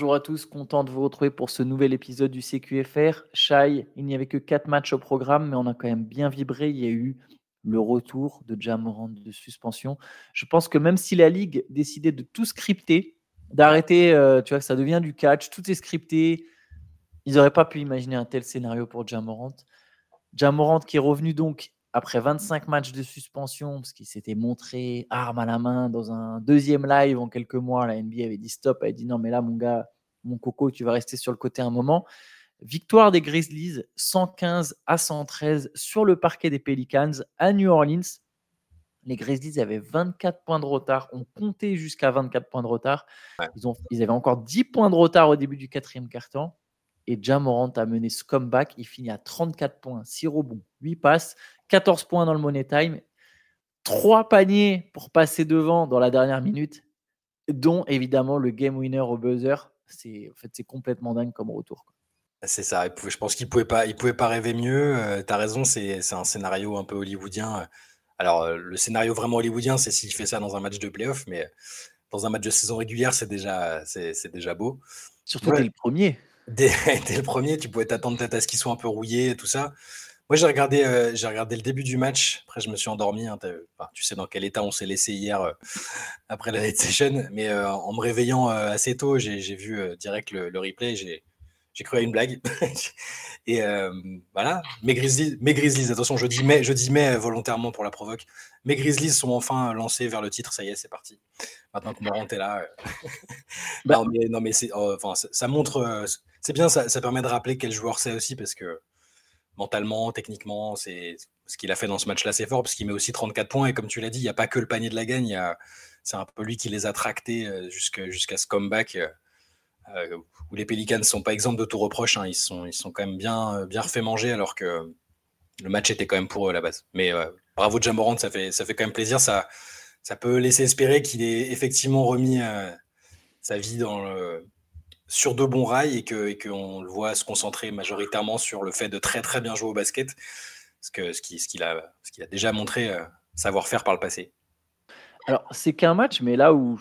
Bonjour à tous, content de vous retrouver pour ce nouvel épisode du CQFR. Shai, il n'y avait que 4 matchs au programme, mais on a quand même bien vibré. Il y a eu le retour de Jamorand de suspension. Je pense que même si la Ligue décidait de tout scripter, d'arrêter, euh, tu vois, que ça devient du catch, tout est scripté, ils n'auraient pas pu imaginer un tel scénario pour Jamorant. Jamorant qui est revenu donc après 25 matchs de suspension, parce qu'il s'était montré arme à la main dans un deuxième live en quelques mois, la NBA avait dit stop, elle avait dit non, mais là, mon gars, mon coco, tu vas rester sur le côté un moment. Victoire des Grizzlies, 115 à 113 sur le parquet des Pelicans à New Orleans. Les Grizzlies avaient 24 points de retard, ont compté jusqu'à 24 points de retard. Ils, ont, ils avaient encore 10 points de retard au début du quatrième quart-temps. Et Jamorant a mené ce comeback. Il finit à 34 points, 6 rebonds, 8 passes, 14 points dans le Money Time, 3 paniers pour passer devant dans la dernière minute, dont évidemment le game winner au buzzer. C'est en fait, c'est complètement dingue comme retour. C'est ça. Je pense qu'il pouvait pas, il pouvait pas rêver mieux. Euh, tu as raison, c'est un scénario un peu hollywoodien. Alors, euh, le scénario vraiment hollywoodien, c'est s'il fait ça dans un match de playoff, mais dans un match de saison régulière, c'est déjà, c'est déjà beau. Surtout dès le premier. Dès, le premier, tu pouvais t'attendre peut-être à ce qu'il soit un peu rouillé et tout ça. Moi, j'ai regardé, euh, j'ai regardé le début du match. Après, je me suis endormi. Hein, tu sais dans quel état on s'est laissé hier euh, après la night session. Mais euh, en me réveillant assez tôt, j'ai, vu direct le, replay. J'ai, cru à une blague. et voilà. Mes Grizzlies, mes Grizzlies, attention, je dis mais, je dis mais volontairement pour la provoque. Mes Grizzlies sont enfin lancés vers le titre. Ça y est, c'est parti. Maintenant que Morant est là. Bah non, mais, non, mais c'est, oh, enfin, ça, montre. c'est bien, ça, ça permet de rappeler quel joueur c'est aussi parce que mentalement, techniquement, c'est ce qu'il a fait dans ce match-là, c'est fort parce qu'il met aussi 34 points. Et comme tu l'as dit, il n'y a pas que le panier de la gagne, c'est un peu lui qui les a tractés euh, jusqu'à ce comeback euh, euh, où les Pelicans ne sont pas exempts de tout reproche. Hein. ils, sont, quand même bien, bien refait manger alors que le match était quand même pour eux à la base. Mais bravo Jamorant, ça fait, ça fait quand même plaisir. Ça, ça peut laisser espérer qu'il ait effectivement remis sa vie dans le sur de bons rails et qu'on que le voit se concentrer majoritairement sur le fait de très très bien jouer au basket, ce qu'il ce ce a déjà montré euh, savoir faire par le passé. Alors, c'est qu'un match, mais là où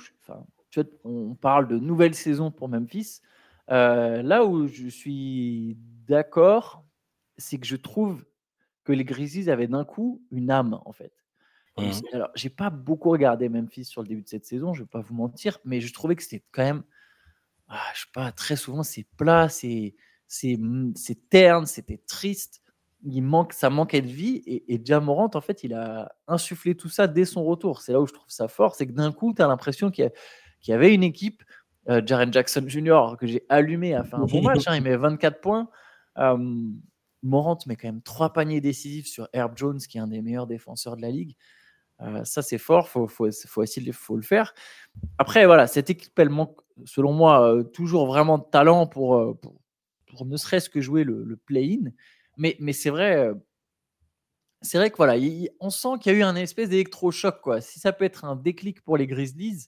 tu vois, on parle de nouvelle saison pour Memphis, euh, là où je suis d'accord, c'est que je trouve que les Grizzlies avaient d'un coup une âme, en fait. Mmh. Alors, j'ai pas beaucoup regardé Memphis sur le début de cette saison, je vais pas vous mentir, mais je trouvais que c'était quand même ah, je sais pas, très souvent c'est plat, c'est mmh, terne, c'était triste. Il manque, ça manquait de vie. Et, et en fait, il a insufflé tout ça dès son retour. C'est là où je trouve ça fort, c'est que d'un coup, tu as l'impression qu'il y, avait une équipe. Euh, Jaren Jackson Jr., que j'ai allumé, a fait un bon match. Hein, il met 24 points. Morant met quand même trois paniers décisifs sur Herb Jones, qui est un des meilleurs défenseur de la ligue. Euh, ça, c'est fort, il faut, faut, faut, faut le faire. Après, voilà, cette équipe, elle manque, selon moi, euh, toujours vraiment de talent pour, euh, pour, ne serait-ce que jouer le, play-in. Mais, mais c'est vrai, c'est vrai que voilà, on sent qu'il y a eu un espèce d'électrochoc. Quoi. Si ça peut être un déclic pour les Grizzlies,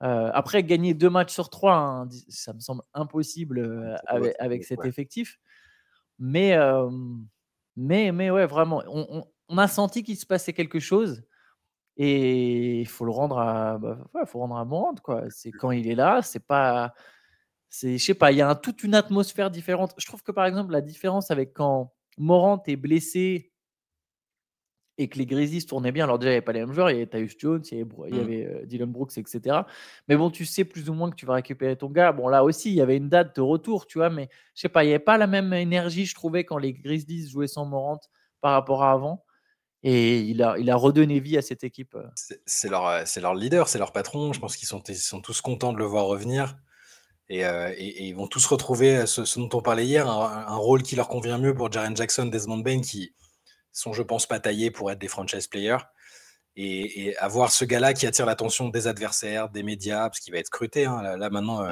après, gagner deux matchs sur trois, hein, ça me semble impossible avec, avec, cet effectif. Mais, mais, mais ouais, vraiment, on, on a senti qu'il se passait quelque chose. Et il faut le rendre à, bah, faut rendre à Morand, quoi. C'est quand il est là, c'est pas, c'est, je sais pas, il y a toute une atmosphère différente. Je trouve que par exemple la différence avec quand Morant est blessé et que les Grizzlies tournaient bien. Alors déjà, il n'y avait pas les mêmes joueurs, il y avait Tyus Jones, il y avait, il y mmh. avait euh, Dylan Brooks, etc. Mais bon, tu sais plus ou moins que tu vas récupérer ton gars. Bon, là aussi, il y avait une date de retour, tu vois, mais je sais pas, il n'y avait pas la même énergie, je trouvais, quand les Grizzlies jouaient sans Morant par rapport à avant. Et il a, il a redonné vie à cette équipe. Euh. C'est leur, euh, leur leader, c'est leur patron. Je pense qu'ils sont, ils sont tous contents de le voir revenir. Et, euh, ils vont tous retrouver ce, dont on parlait hier, un, rôle qui leur convient mieux pour Jaren Jackson, Desmond Bain, qui sont, je pense, pas taillés pour être des franchise players. Et, avoir ce gars-là qui attire l'attention des adversaires, des médias, parce qu'il va être scruté. Hein, là, maintenant,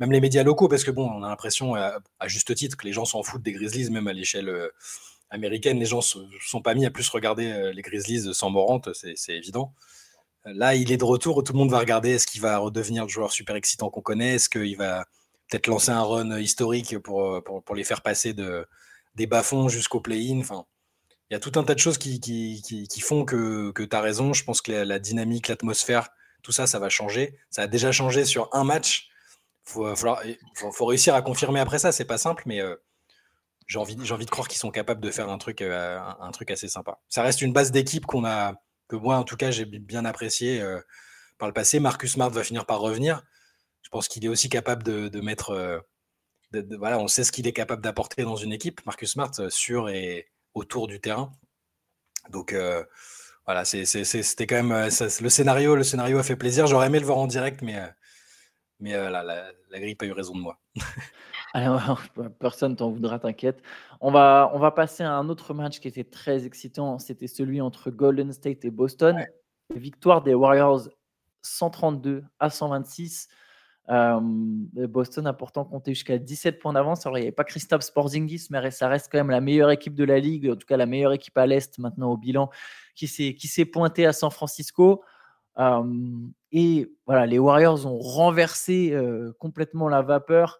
même les médias locaux, parce que bon, on a l'impression, à, juste titre, que les gens s'en foutent des Grizzlies, même à l'échelle américaine, les gens ne sont pas mis à plus regarder euh, les Grizzlies sans Morant, c'est évident. Là, il est de retour, tout le monde va regarder est-ce qu'il va redevenir le joueur super excitant qu'on connaît, est-ce qu'il va peut-être lancer un run historique pour, pour, les faire passer de, des bas-fonds jusqu'au play-in? Enfin, il y a tout un tas de choses qui, font que, que tu as raison. Je pense que la, dynamique, l'atmosphère, tout ça, ça va changer. Ça a déjà changé sur un match faut, faut, réussir à confirmer après ça. C'est pas simple, mais j'ai envie, envie de croire qu'ils sont capables de faire un truc, un, truc assez sympa. Ça reste une base d'équipe qu'on a, que moi en tout cas j'ai bien apprécié par le passé. Marcus Smart va finir par revenir. Je pense qu'il est aussi capable de, mettre. voilà, on sait ce qu'il est capable d'apporter dans une équipe. Marcus Smart sur et autour du terrain. Donc voilà, c'était quand même le scénario. Le scénario a fait plaisir. J'aurais aimé le voir en direct, mais mais la, la, grippe a eu raison de moi. Alors, personne t'en voudra, t'inquiète. On va, on va passer à un autre match qui était très excitant. C'était celui entre Golden State et Boston. Victoire des Warriors 132 à 126. Boston a pourtant compté jusqu'à 17 points d'avance. Alors, il n'y avait pas Christophe Sporzingis, mais ça reste quand même la meilleure équipe de la ligue, en tout cas la meilleure équipe à l'Est maintenant au bilan, qui s'est pointée à San Francisco. et voilà, les Warriors ont renversé complètement la vapeur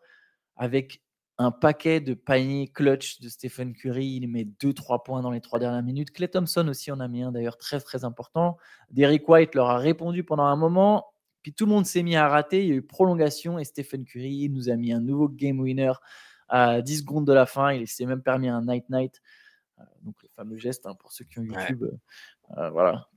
avec un paquet de paniers clutch de Stephen Curry. Il met 2-3 points dans les trois dernières minutes. Clay Thompson aussi en a mis un d'ailleurs très très important. Derek White leur a répondu pendant un moment. Puis tout le monde s'est mis à rater. Il y a eu prolongation et Stephen Curry nous a mis un nouveau game winner à 10 secondes de la fin. Il s'est même permis un night night. Euh, donc le fameux geste hein, pour ceux qui ont YouTube. Euh, euh, voilà.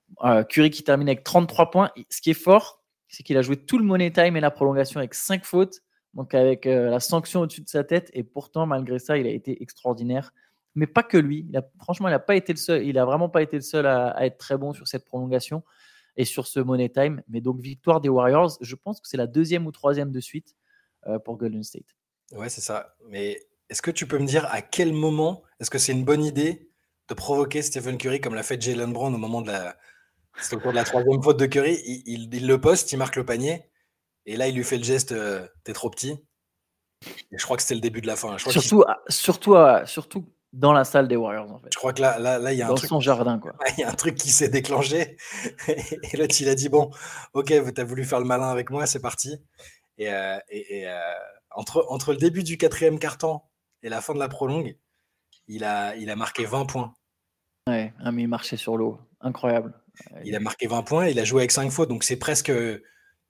Curry qui termine avec 33 points. Ce qui est fort, c'est qu'il a joué tout le money time et la prolongation avec 5 fautes donc avec euh, la sanction au-dessus de sa tête. Et pourtant, malgré ça, il a été extraordinaire. Mais pas que lui. Franchement, il n'a pas été le seul. Il a vraiment pas été le seul à, être très bon sur cette prolongation et sur ce money time. Mais donc victoire des Warriors. Je pense que c'est la deuxième ou troisième de suite euh, pour Golden State. Ouais, c'est ça. Mais est-ce que tu peux me dire à quel moment est-ce que c'est une bonne idée de provoquer Stephen Curry comme l'a fait Jalen Brown au moment de la, c'est au cours de la troisième faute de Curry? il, le poste, il marque le panier. Et là, il lui fait le geste euh, T'es trop petit. Et je crois que c'était le début de la fin. surtout, surtout, surtout dans la salle des Warriors, en fait. Je crois que là, là, là il y a un truc. son jardin, quoi. Il y a un truc qui s'est déclenché. et l'autre, il a dit Bon, ok, tu as voulu faire le malin avec moi, c'est parti. Et, euh, et, euh, entre, entre le début du quatrième carton et la fin de la prolongue, il a, il a marqué 20 points. Ouais, ah, mais il marchait sur l'eau. Incroyable. Il a marqué 20 points, il a joué avec 5 fautes, donc c'est presque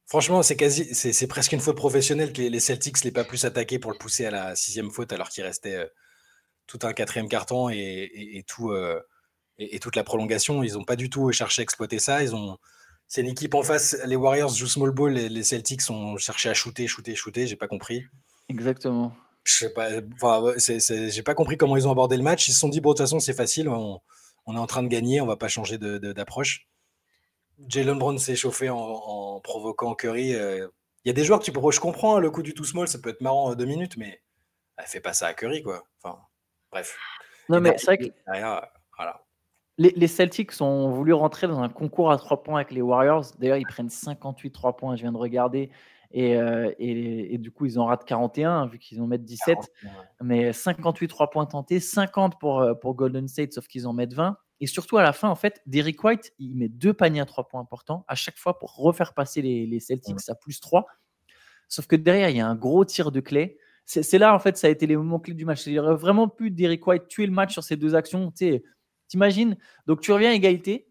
Franchement, c'est quasi, c'est presque une faute professionnelle que les Celtics l'aient pas plus attaqué pour le pousser à la sixième faute alors qu'il restait euh, tout un quatrième carton et, tout euh, et, toute la prolongation. Ils n'ont pas du tout cherché à exploiter ça. Ils ont, c'est une équipe en face. Les Warriors jouent small ball et les Celtics ont cherché à shooter, shooter, shooter. J'ai pas compris. Exactement. Je sais pas. Enfin, j'ai pas compris comment ils ont abordé le match. Ils se sont dit bon, de toute façon, c'est facile. On, est en train de gagner. On va pas changer d'approche. Jalen Brown s'est chauffé en, provoquant Curry. Euh, il y a des joueurs que tu peux, je comprends hein, le coup du tout small, ça peut être marrant deux minutes, mais elle fait pas ça à Curry, quoi. Enfin, bref. Non, mais c'est vrai que voilà. les, Celtics ont voulu rentrer dans un concours à trois points avec les Warriors. D'ailleurs, ils prennent 58 3 points, je viens de regarder. Euh, et, et, du coup, ils en ratent 41, vu qu'ils en mettent 17. Mais 58 3 points tentés, 50 pour, euh, pour Golden State, sauf qu'ils en mettent 20. Et surtout à la fin, en fait, Derrick White, il met deux paniers à trois points importants à chaque fois pour refaire passer les, Celtics à plus 3. Sauf que derrière, il y a un gros tir de clé. C'est là, en fait, ça a été les moments clés du match. Il aurait vraiment pu Derrick White tuer le match sur ces deux actions. Tu t'imagines? Donc, tu reviens à égalité.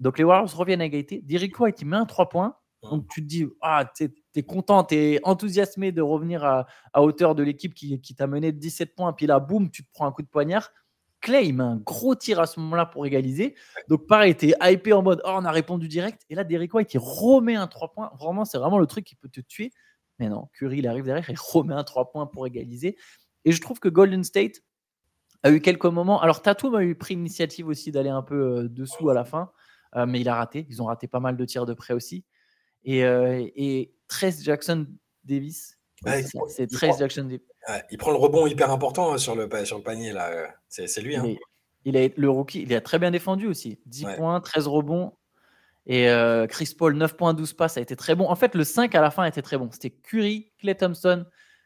Donc, les Warriors reviennent à égalité. Derrick White, il met un 3 points. Donc, tu te dis, ah, tu es, content, tu es enthousiasmé de revenir à, hauteur de l'équipe qui, qui t'a mené de 17 points. Puis là, boum, tu te prends un coup de poignard. Clay, il met un gros tir à ce moment-là pour égaliser. Donc, pareil, t'es hypé en mode, oh, on a répondu direct. Et là, Derek White, il remet un 3 points. Vraiment, c'est vraiment le truc qui peut te tuer. Mais non, Curry, il arrive derrière, il remet un 3 points pour égaliser. Et je trouve que Golden State a eu quelques moments. Alors, Tatum a eu pris l'initiative aussi d'aller un peu euh, dessous à la fin, euh, mais il a raté. Ils ont raté pas mal de tirs de près aussi. Et, euh, et Trace Jackson Davis, c'est Trace Jackson Davis il prend le rebond hyper important hein, sur, le, sur le panier, là. Euh, c'est lui. Hein. Il, est, le rookie, il a très bien défendu aussi. 10 points, 13 rebonds. Et euh, Chris Paul, 9 points, 12 passes, ça a été très bon. En fait, le 5 à la fin était très bon. C'était Curry, Clay Thompson,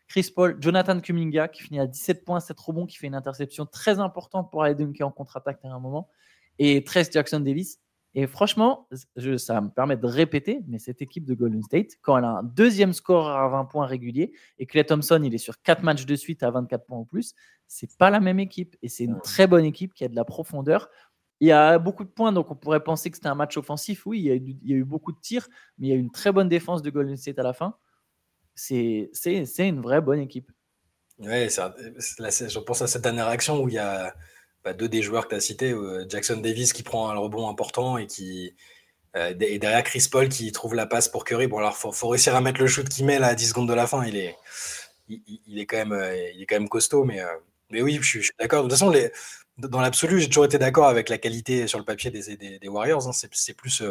Chris Paul, Jonathan Kuminga qui finit à 17 points, 7 rebonds, qui fait une interception très importante pour aller dunker en contre-attaque à un moment. Et 13 Jackson Davis. Et franchement, ça me permet de répéter, mais cette équipe de Golden State, quand elle a un deuxième score à 20 points régulier et Clay Thompson, il est sur 4 matchs de suite à 24 points ou plus, c'est pas la même équipe. Et c'est une très bonne équipe qui a de la profondeur. Il y a beaucoup de points, donc on pourrait penser que c'était un match offensif. Oui, il y, a eu, beaucoup de tirs, mais il y a eu une très bonne défense de Golden State à la fin. c'est une vraie bonne équipe. Ouais, je pense à cette dernière action où il y a bah, deux des joueurs que tu as cités, euh, Jackson Davis qui prend un rebond important et qui euh, et derrière Chris Paul qui trouve la passe pour Curry. Bon alors faut, faut réussir à mettre le shoot qu'il met à 10 secondes de la fin. Il est il, est quand même euh, il est quand même costaud, mais mais oui, je suis, d'accord. De toute façon, dans l'absolu, j'ai toujours été d'accord avec la qualité sur le papier des, Warriors. Hein. C'est plus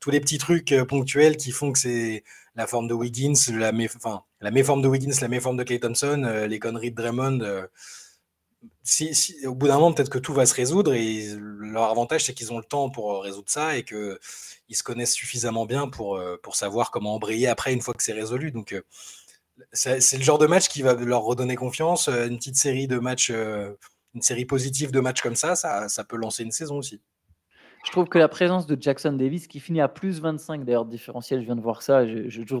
tous les petits trucs ponctuels qui font que c'est la forme de Wiggins, la méforme de Wiggins, la méforme de Clay Thompson, les conneries de Draymond si, au bout d'un moment, peut-être que tout va se résoudre et leur avantage, c'est qu'ils ont le temps pour euh, résoudre ça et qu'ils se connaissent suffisamment bien pour, euh, pour savoir comment embrayer après une fois que c'est résolu. Donc, euh, c'est le genre de match qui va leur redonner confiance. Une petite série de matchs, une série positive de matchs comme ça, ça, ça peut lancer une saison aussi. Je trouve que la présence de Jackson Davis, qui finit à plus 25 d'ailleurs différentiel, je viens de voir ça. Je,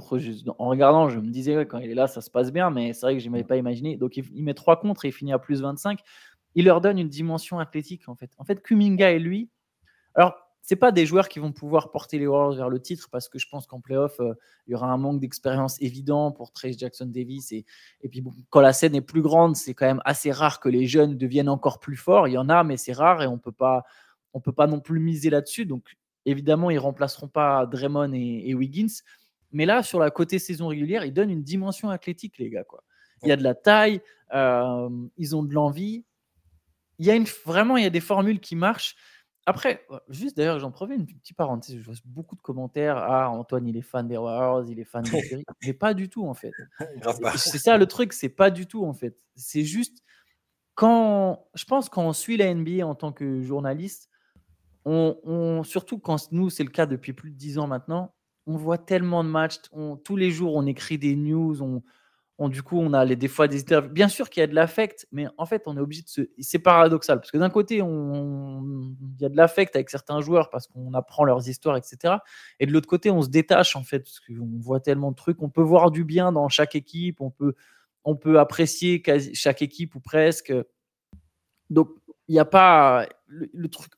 en regardant, je me disais quand il est là, ça se passe bien, mais c'est vrai que je n'avais pas imaginé. Donc il, met trois contre et il finit à plus 25. Il leur donne une dimension athlétique en fait. En fait, Kuminga et lui, alors c'est pas des joueurs qui vont pouvoir porter les Warriors vers le titre parce que je pense qu'en playoff, euh, il y aura un manque d'expérience évident pour Trace Jackson Davis. Et, et puis quand la scène est plus grande, c'est quand même assez rare que les jeunes deviennent encore plus forts. Il y en a, mais c'est rare et on peut pas on peut pas non plus miser là-dessus. Donc, évidemment, ils remplaceront pas Draymond et, Wiggins. Mais là, sur la côté saison régulière, ils donnent une dimension athlétique, les gars. Quoi. Il y a de la taille, euh, ils ont de l'envie. Il y a une, vraiment, il y a des formules qui marchent. Après, juste d'ailleurs, j'en profite une petite parenthèse. Je vois beaucoup de commentaires. Ah, Antoine, il est fan des Warriors, il est fan des séries. Mais pas du tout, en fait. C'est ça le truc, c'est pas du tout, en fait. C'est juste quand je pense qu'on suit la NBA en tant que journaliste, on, surtout quand nous, c'est le cas depuis plus de dix ans maintenant, on voit tellement de matchs. tous les jours, on écrit des news. On, du coup, on a les, des fois des interviews. Bien sûr qu'il y a de l'affect, mais en fait, on est obligé de se. C'est paradoxal parce que d'un côté, il y a de l'affect avec certains joueurs parce qu'on apprend leurs histoires, etc. Et de l'autre côté, on se détache en fait parce qu'on voit tellement de trucs. On peut voir du bien dans chaque équipe. On peut, on peut apprécier chaque équipe ou presque. Donc, il n'y a pas le truc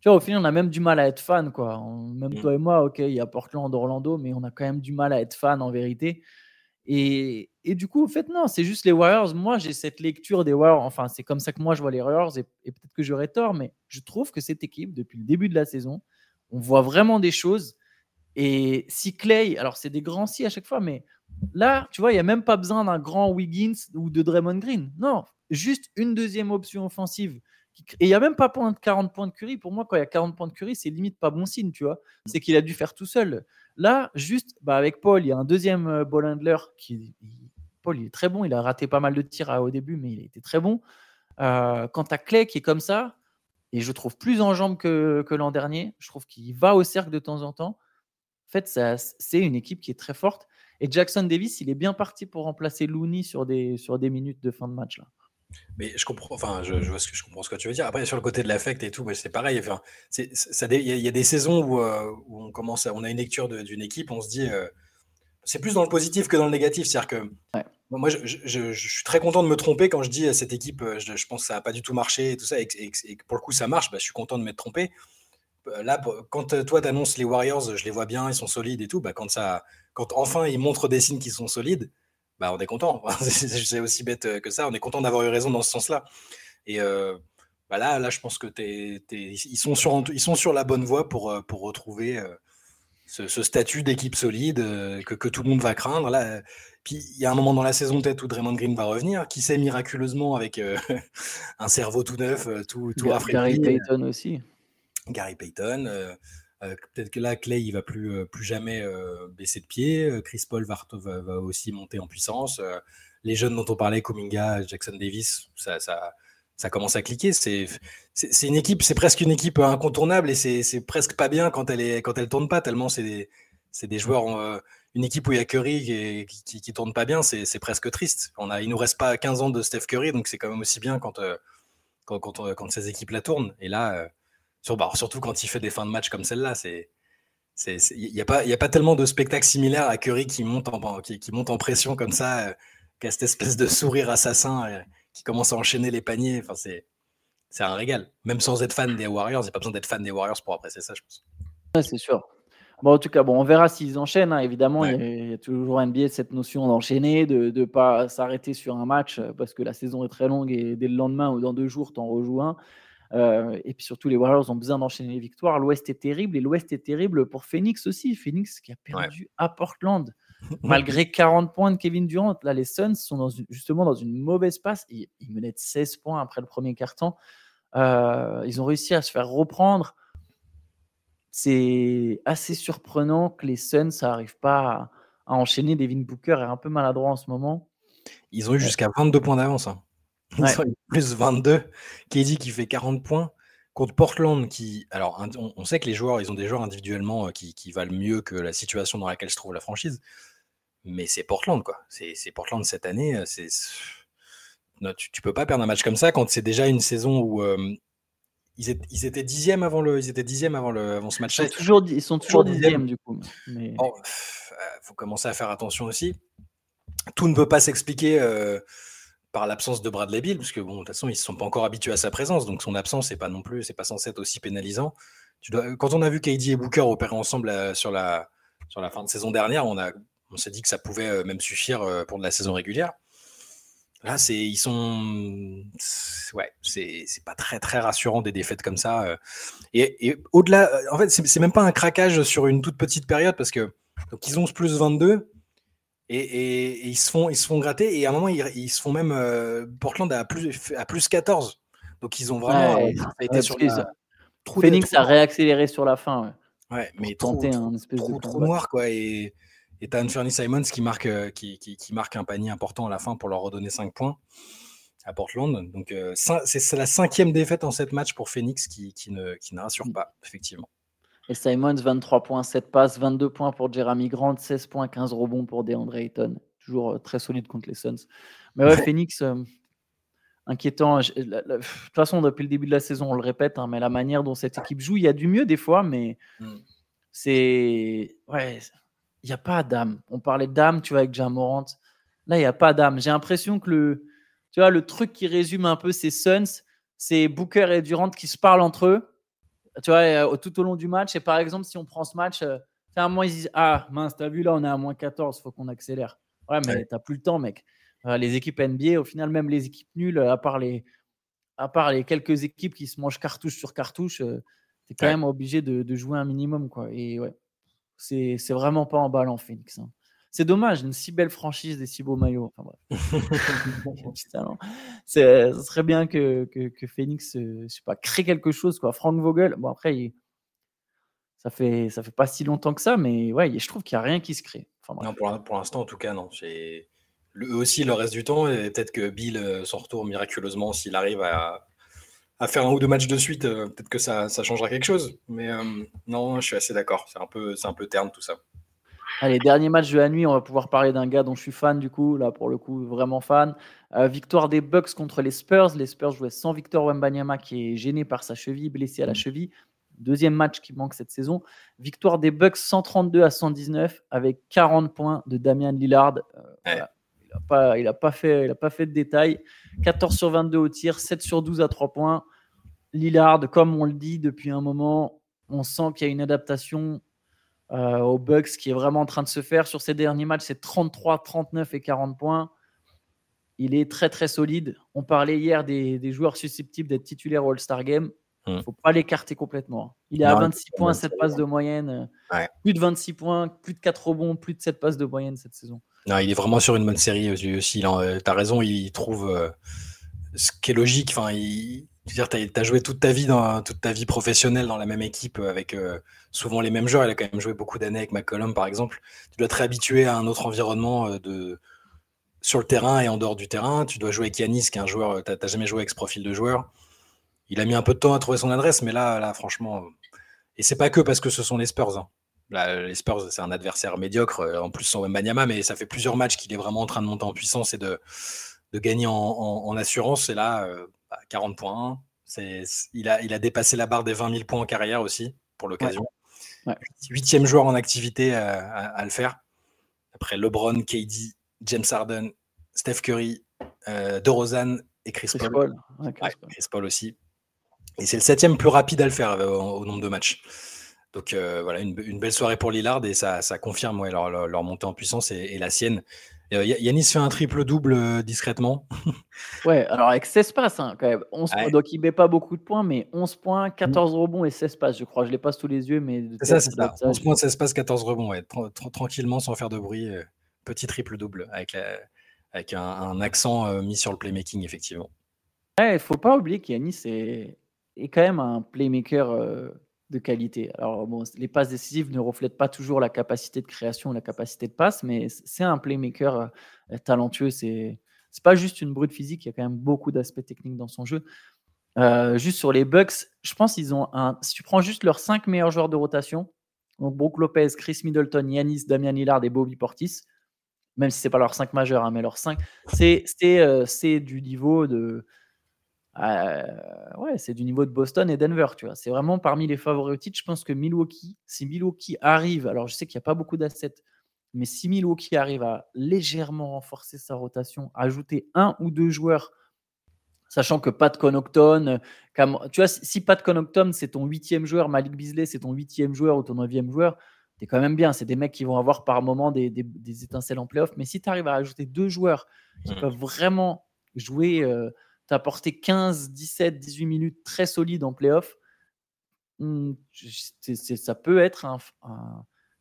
tu vois, au final, on a même du mal à être fan, quoi. même mmh. toi et moi, ok, il y a Portland, Orlando, mais on a quand même du mal à être fan en vérité. Et, et du coup, en fait, non, c'est juste les Warriors. Moi, j'ai cette lecture des Warriors. Enfin, c'est comme ça que moi, je vois les Warriors. Et, peut-être que j'aurais tort, mais je trouve que cette équipe, depuis le début de la saison, on voit vraiment des choses. Et si Clay, alors c'est des grands si à chaque fois, mais là, tu vois, il n'y a même pas besoin d'un grand Wiggins ou de Draymond Green. Non, juste une deuxième option offensive et il n'y a même pas point de 40 points de Curry. Pour moi, quand il y a 40 points de Curry, c'est limite pas bon signe, tu vois. Mm. C'est qu'il a dû faire tout seul. Là, juste bah, avec Paul, il y a un deuxième euh, ball handler qui. Paul, il est très bon. Il a raté pas mal de tirs au début, mais il était très bon. Euh, quand tu as Clay qui est comme ça, et je trouve plus en jambes que, que l'an dernier, je trouve qu'il va au cercle de temps en temps. En fait, c'est une équipe qui est très forte. Et Jackson Davis, il est bien parti pour remplacer Looney sur des, sur des minutes de fin de match. Là. Mais je comprends, enfin, je, vois ce que je comprends ce que tu veux dire. Après, sur le côté de l'affect et tout, c'est pareil. Enfin, c'est, ça, il y, a des saisons où, euh, où, on commence, on a une lecture d'une équipe, on se dit, euh, c'est plus dans le positif que dans le négatif. C'est-à-dire que moi, je, je, suis très content de me tromper quand je dis à cette équipe, euh, je, pense que ça n'a pas du tout marché et tout ça, et, que pour le coup ça marche, bah, je suis content de m'être trompé. Là, quand toi tu annonces les Warriors, je les vois bien, ils sont solides et tout. Bah, quand ça, quand enfin ils montrent des signes qui sont solides bah, on est content. c'est aussi bête euh, que ça. On est content d'avoir eu raison dans ce sens-là. Et euh, bah là, là, je pense que ils, sont sur, ils sont sur la bonne voie pour, euh, pour retrouver ce, statut d'équipe solide que, que, tout le monde va craindre. Là, puis il y a un moment dans la saison peut-être où Draymond Green va revenir, qui sait miraculeusement avec un cerveau tout neuf, tout, tout Gary Payton aussi. Gary Payton. Euh, peut-être que là, Clay, il va plus, euh, plus jamais euh, baisser de pied. Chris Paul va, va, aussi monter en puissance. les jeunes dont on parlait, Kuminga, Jackson Davis, ça, ça, ça commence à cliquer. C'est une équipe, c'est presque une équipe incontournable et c'est presque pas bien quand elle est quand elle tourne pas tellement c'est des, des joueurs. une équipe où il y a Curry qui, qui, tourne pas bien, c'est presque triste. On a, il nous reste pas 15 ans de Steph Curry, donc c'est quand même aussi bien quand quand, quand, quand, ces équipes la tournent. Et là bah, surtout quand il fait des fins de match comme celle-là, c'est il n'y a, pas, a pas tellement de spectacles similaires à Curry qui monte en, qui, monte en pression comme ça, euh, qui a cette espèce de sourire assassin euh, qui commence à enchaîner les paniers. Enfin, c'est, un régal. Même sans être fan des Warriors, il n'y a pas besoin d'être fan des Warriors pour apprécier ça, je pense. c'est sûr. Bon, en tout cas, bon, on verra s'ils enchaînent. Hein. Évidemment, il, y a, toujours NBA cette notion d'enchaîner, de ne pas s'arrêter sur un match euh, parce que la saison est très longue et dès le lendemain ou dans deux jours, tu en rejoues un. Euh, et puis surtout, les Warriors ont besoin d'enchaîner les victoires. L'Ouest est terrible et l'Ouest est terrible pour Phoenix aussi. Phoenix qui a perdu à Portland malgré 40 points de Kevin Durant. Là, les Suns sont dans justement dans une mauvaise passe. Ils, ils menaient de 16 points après le premier quart-temps. Euh, ils ont réussi à se faire reprendre c'est assez surprenant que les Suns n'arrivent pas à, enchaîner. Devin Booker est un peu maladroit en ce moment. Ils ont eu jusqu'à 22 points d'avance. Hein. Plus 22. KD qui fait 40 points contre Portland qui alors on, sait que les joueurs ils ont des joueurs individuellement euh, qui, valent mieux que la situation dans laquelle se trouve la franchise mais c'est Portland quoi c'est Portland cette année euh, c'est tu, tu, peux pas perdre un match comme ça quand c'est déjà une saison où euh, ils, étaient, dixièmes avant le, ils étaient dixièmes avant le, avant ce match-là. Ils sont toujours, ils sont toujours dixièmes du coup. Il faut commencer à faire attention aussi. Tout ne peut pas s'expliquer euh, par l'absence de Bradley Bill, parce que bon, de toute façon, ils ne sont pas encore habitués à sa présence, donc son absence c'est pas non plus, c'est pas censé être aussi pénalisant. Dois, quand on a vu KD et Booker opérer ensemble euh, sur la, sur la fin de saison dernière, on a, on s'est dit que ça pouvait euh, même suffire pour de la saison régulière. Là, c'est ils sont ouais, c'est pas très très rassurant des défaites comme ça. Euh. Et, au-delà, en fait, c'est même pas un craquage sur une toute petite période parce que donc ils ont plus 22 et, ils se font ils se font gratter et à un moment ils, se font même euh, Portland à plus à plus 14. Donc ils ont vraiment été sur Phoenix a réaccéléré sur la fin. Ouais, mais trop, un espèce trop, trop noir quoi et et tu as Anthony Simons qui marque, euh, qui, marque un panier important à la fin pour leur redonner 5 points à Portland. Donc euh, c'est la cinquième défaite en 7 matchs pour Phoenix qui, ne, qui ne rassure pas, effectivement. Et Simons, 23 points, 7 passes, 22 points pour Jeremy Grant, 16 points, 15 rebonds pour DeAndre Ayton. Toujours euh, très solide contre les Suns. Mais ouais, Phoenix, inquiétant. de toute façon, depuis le début de la saison, on le répète, hein, mais la manière dont cette équipe joue, il y a du mieux des fois, mais hmm. c'est. Ouais, il n'y a pas d'âme. On parlait d'âme, tu vois, avec Jamorant. Là, il n'y a pas d'âme. J'ai l'impression que le, tu vois, le truc qui résume un peu ces Suns, c'est Booker et Durant qui se parlent entre eux, tu vois, euh, tout au long du match. Et par exemple, si on prend ce match, euh, à un moment, ils disent Ah, mince, t'as vu, là, on est à moins 14, faut qu'on accélère. Ouais, mais t'as plus le temps, mec. Euh, les équipes NBA, au final, même les équipes nulles, à part les, à part les quelques équipes qui se mangent cartouche sur cartouche, tu es quand même obligé de, de, jouer un minimum. Quoi. Et ouais, c'est vraiment pas en en Phoenix. Hein. C'est dommage, une si belle franchise, des si beaux maillots. Enfin, Ce serait bien que, que, Phoenix je sais pas, crée quelque chose. Quoi. Frank Vogel, bon après, ça, fait, ça fait pas si longtemps que ça, mais ouais, je trouve qu'il n'y a rien qui se crée. non, pour, pour l'instant, en tout cas, non. Eux aussi, le reste du temps, et peut-être que Bill euh, s'en retourne miraculeusement s'il arrive à, à faire un ou deux matchs de suite, euh, peut-être que ça, changera quelque chose. Mais euh, non, je suis assez d'accord. C'est un peu, c'est un peu terne tout ça. Allez, dernier match de la nuit, on va pouvoir parler d'un gars dont je suis fan du coup, là pour le coup vraiment fan. Euh, victoire des Bucks contre les Spurs. Les Spurs jouaient sans Victor Wembanyama qui est gêné par sa cheville, blessé à la mm. cheville. Deuxième match qui manque cette saison. Victoire des Bucks 132 à 119 avec 40 points de Damian Lillard. Il n'a pas, il a pas, fait, il a pas fait de détails. 14 sur 22 au tir, 7 sur 12 à 3 points. Lillard, comme on le dit depuis un moment, on sent qu'il y a une adaptation euh, aux Bucks qui est vraiment en train de se faire. Sur ces derniers matchs, c'est 33, 39 et 40 points. Il est très très solide. On parlait hier des, joueurs susceptibles d'être titulaires au All-Star Game. Il ne faut pas l'écarter complètement. Il est à 26 points, 7 passes de moyenne. Plus de 26 points, plus de 4 rebonds, plus de 7 passes de moyenne cette saison. Non, il est vraiment sur une bonne série aussi. Tu as raison, il trouve euh, ce qui est logique. Enfin, il, tu as, joué toute ta vie dans toute ta vie professionnelle dans la même équipe avec euh, souvent les mêmes joueurs. Il a quand même joué beaucoup d'années avec McCollum, par exemple. Tu dois te réhabituer à un autre environnement euh, de sur le terrain et en dehors du terrain. Tu dois jouer avec Yanis, qui est un joueur. Euh, n'as jamais joué avec ce profil de joueur. Il a mis un peu de temps à trouver son adresse, mais là, là, franchement, et c'est pas que parce que ce sont les Spurs. Hein. les Spurs, c'est un adversaire médiocre, en plus sans Wembanyama, mais ça fait plusieurs matchs qu'il est vraiment en train de monter en puissance et de, de gagner en, assurance. Et là, 40 bah, points. il, a, il a dépassé la barre des 20 000 points en carrière aussi, pour l'occasion. Huitième joueur en activité à, le faire. Après LeBron, KD, James Harden, Steph Curry, euh, DeRozan et Chris, Paul. Chris, Paul. aussi. Et c'est le septième plus rapide à le faire euh, au, nombre de matchs. Donc voilà, une, belle soirée pour Lillard et ça, ça confirme leur, montée en puissance et, la sienne. Yanis fait un triple-double discrètement. ouais, alors avec 16 passes hein, quand même. Donc il met pas beaucoup de points, mais 11 points, 14 mmh. rebonds et 16 passes, je crois. Je les passe tous les yeux, mais. C'est ça, c'est ça. 11 points, 16 passes, 14 rebonds. tranquillement, sans faire de bruit. petit triple-double avec, avec un, accent mis sur le playmaking, effectivement. Il ne faut pas oublier qu'Yanis est, est quand même un playmaker de qualité. Alors, bon, les passes décisives ne reflètent pas toujours la capacité de création, la capacité de passe, mais c'est un playmaker euh, talentueux. C'est c'est pas juste une brute physique, il y a quand même beaucoup d'aspects techniques dans son jeu. Euh, juste sur les Bucks, je pense qu'ils ont un. Si tu prends juste leurs cinq meilleurs joueurs de rotation, donc Brook Lopez, Chris Middleton, Yanis, Damian Lillard et Bobby Portis, même si c'est pas leurs cinq majeurs, hein, mais leurs cinq, c'est euh, du niveau de ouais, c'est du niveau de Boston et Denver, tu vois. C'est vraiment parmi les favoris au titre. Je pense que Milwaukee, si Milwaukee arrive, alors je sais qu'il n'y a pas beaucoup d'assets, mais si Milwaukee arrive à légèrement renforcer sa rotation, ajouter un ou deux joueurs, sachant que Pat Connaughton, tu vois, si Pat Connaughton c'est ton huitième joueur, Malik Beasley c'est ton huitième joueur ou ton neuvième joueur, t'es quand même bien. C'est des mecs qui vont avoir par moment des, étincelles en playoff. Mais si tu arrives à ajouter deux joueurs qui mmh. peuvent vraiment jouer. Euh, tu as apporté 15, 17, 18 minutes très solides en playoff. Mmh, ça peut être un.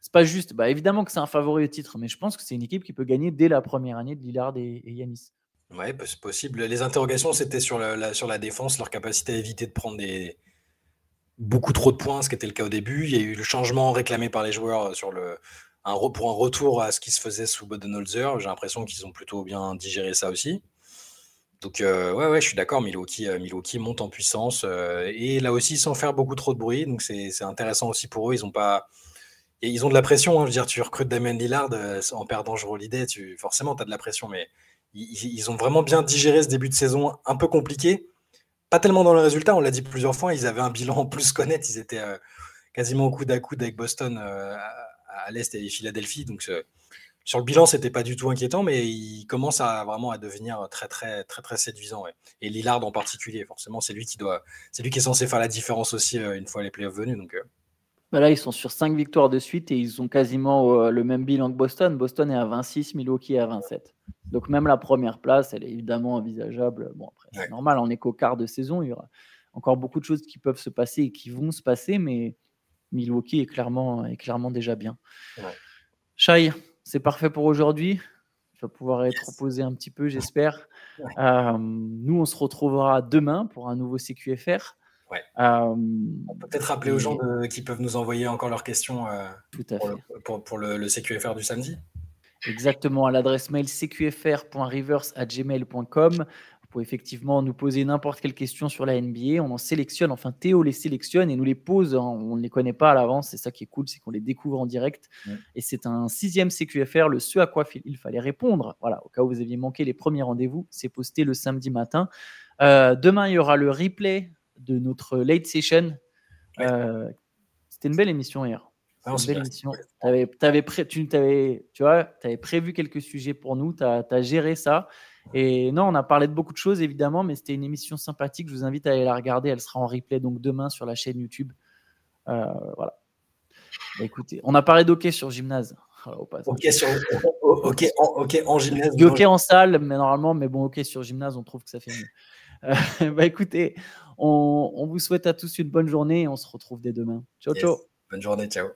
c'est pas juste. Bah, évidemment que c'est un favori au titre, mais je pense que c'est une équipe qui peut gagner dès la première année de Lillard et, Yanis. Ouais, bah, c'est possible. Les interrogations, c'était sur la, sur défense, leur capacité à éviter de prendre beaucoup trop de points, ce qui était le cas au début. Il y a eu le changement réclamé par les joueurs sur le, un, pour un retour à ce qui se faisait sous Budenholzer. J'ai l'impression qu'ils ont plutôt bien digéré ça aussi. Donc, euh, ouais, je suis d'accord. Milwaukee, euh, monte en puissance euh, et là aussi sans faire beaucoup trop de bruit. Donc, c'est intéressant aussi pour eux. Ils ont pas. ils ont de la pression. Hein. je veux dire, tu recrutes Damien Lillard en perdant Jrue tu, forcément, tu as de la pression. Mais ils, ont vraiment bien digéré ce début de saison un peu compliqué. Pas tellement dans le résultat, on l'a dit plusieurs fois. Ils avaient un bilan plus qu'honnête. Ils étaient quasiment au coude à coude avec Boston à, l'Est et Philadelphie. Donc, sur le bilan, c'était pas du tout inquiétant, mais il commence à vraiment à devenir très très très très séduisant. Et Lillard en particulier, forcément, c'est lui qui doit, c'est lui qui est censé faire la différence aussi euh, une fois les playoffs venus. Donc euh. bah là, ils sont sur 5 victoires de suite et ils ont quasiment euh, le même bilan que Boston. Boston est à 26, Milwaukee est à 27. Donc même la première place, elle est évidemment envisageable. Bon après, c'est normal, on est qu'au quart de saison, il y aura encore beaucoup de choses qui peuvent se passer et qui vont se passer, mais Milwaukee est clairement, est clairement déjà bien. Ouais c'est parfait pour aujourd'hui. Je vais pouvoir être reposé un petit peu, j'espère. Euh, nous, on se retrouvera demain pour un nouveau CQFR. Ouais. Euh, on peut peut-être rappeler aux gens qui peuvent nous envoyer encore leurs questions euh, tout à pour, fait. Le, pour, le, CQFR du samedi. Exactement, à l'adresse mail cqfr.reverse.gmail.com. Pouvez effectivement nous poser n'importe quelle question sur la NBA. On en sélectionne, enfin Théo les sélectionne et nous les pose. On ne les connaît pas à l'avance. C'est ça qui est cool, c'est qu'on les découvre en direct. Et c'est un sixième CQFR, le ce à quoi il fallait répondre. Voilà, au cas où vous aviez manqué les premiers rendez-vous, c'est posté le samedi matin. Euh, demain, il y aura le replay de notre late session. Euh, c'était une belle émission hier. une belle émission. Avais, avais pré tu, avais, tu vois, avais prévu quelques sujets pour nous, tu as, as, géré ça. Et non, on a parlé de beaucoup de choses évidemment, mais c'était une émission sympathique. Je vous invite à aller la regarder. Elle sera en replay donc demain sur la chaîne YouTube. Euh, voilà. Bah, écoutez, on a parlé d'hockey sur gymnase. ok, sur, okay, en, en gymnase. Ok en salle, mais normalement, mais bon, ok sur gymnase, on trouve que ça fait mieux. Euh, bah écoutez, on, on, vous souhaite à tous une bonne journée et on se retrouve dès demain. Ciao, ciao. Bonne journée, ciao.